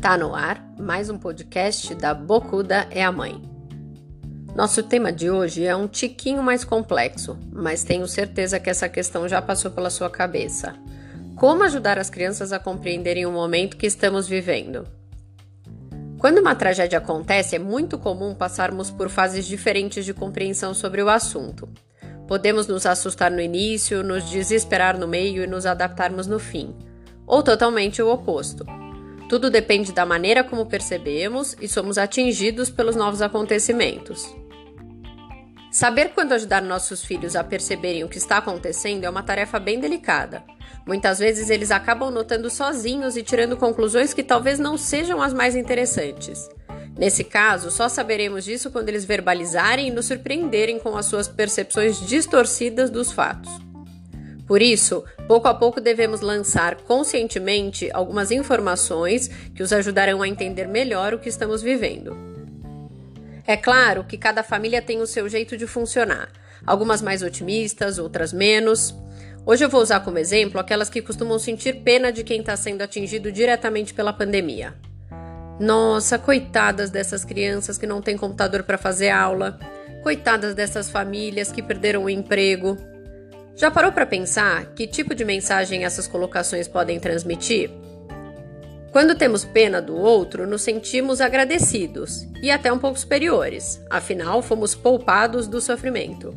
Tá no ar mais um podcast da Bocuda é a Mãe. Nosso tema de hoje é um tiquinho mais complexo, mas tenho certeza que essa questão já passou pela sua cabeça. Como ajudar as crianças a compreenderem o momento que estamos vivendo? Quando uma tragédia acontece, é muito comum passarmos por fases diferentes de compreensão sobre o assunto. Podemos nos assustar no início, nos desesperar no meio e nos adaptarmos no fim, ou totalmente o oposto. Tudo depende da maneira como percebemos e somos atingidos pelos novos acontecimentos. Saber quando ajudar nossos filhos a perceberem o que está acontecendo é uma tarefa bem delicada. Muitas vezes eles acabam notando sozinhos e tirando conclusões que talvez não sejam as mais interessantes. Nesse caso, só saberemos disso quando eles verbalizarem e nos surpreenderem com as suas percepções distorcidas dos fatos. Por isso, pouco a pouco devemos lançar conscientemente algumas informações que os ajudarão a entender melhor o que estamos vivendo. É claro que cada família tem o seu jeito de funcionar, algumas mais otimistas, outras menos. Hoje eu vou usar como exemplo aquelas que costumam sentir pena de quem está sendo atingido diretamente pela pandemia. Nossa, coitadas dessas crianças que não têm computador para fazer aula, coitadas dessas famílias que perderam o emprego. Já parou para pensar que tipo de mensagem essas colocações podem transmitir? Quando temos pena do outro, nos sentimos agradecidos e até um pouco superiores, afinal, fomos poupados do sofrimento.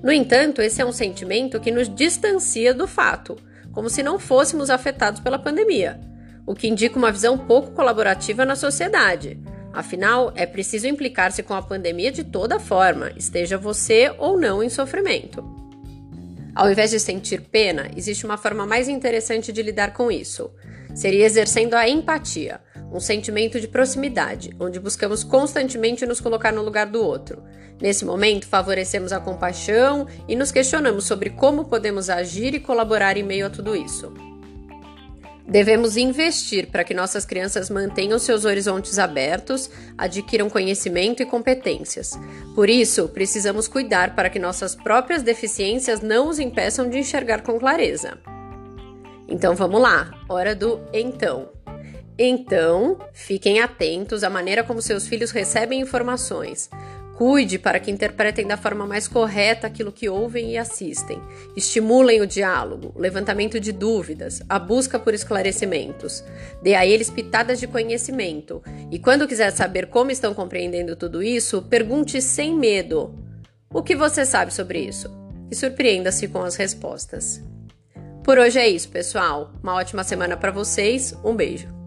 No entanto, esse é um sentimento que nos distancia do fato, como se não fôssemos afetados pela pandemia, o que indica uma visão pouco colaborativa na sociedade. Afinal, é preciso implicar-se com a pandemia de toda forma, esteja você ou não em sofrimento. Ao invés de sentir pena, existe uma forma mais interessante de lidar com isso. Seria exercendo a empatia, um sentimento de proximidade, onde buscamos constantemente nos colocar no lugar do outro. Nesse momento, favorecemos a compaixão e nos questionamos sobre como podemos agir e colaborar em meio a tudo isso. Devemos investir para que nossas crianças mantenham seus horizontes abertos, adquiram conhecimento e competências. Por isso, precisamos cuidar para que nossas próprias deficiências não os impeçam de enxergar com clareza. Então vamos lá, hora do então. Então, fiquem atentos à maneira como seus filhos recebem informações. Cuide para que interpretem da forma mais correta aquilo que ouvem e assistem. Estimulem o diálogo, o levantamento de dúvidas, a busca por esclarecimentos. Dê a eles pitadas de conhecimento. E quando quiser saber como estão compreendendo tudo isso, pergunte sem medo: O que você sabe sobre isso? E surpreenda-se com as respostas. Por hoje é isso, pessoal. Uma ótima semana para vocês. Um beijo.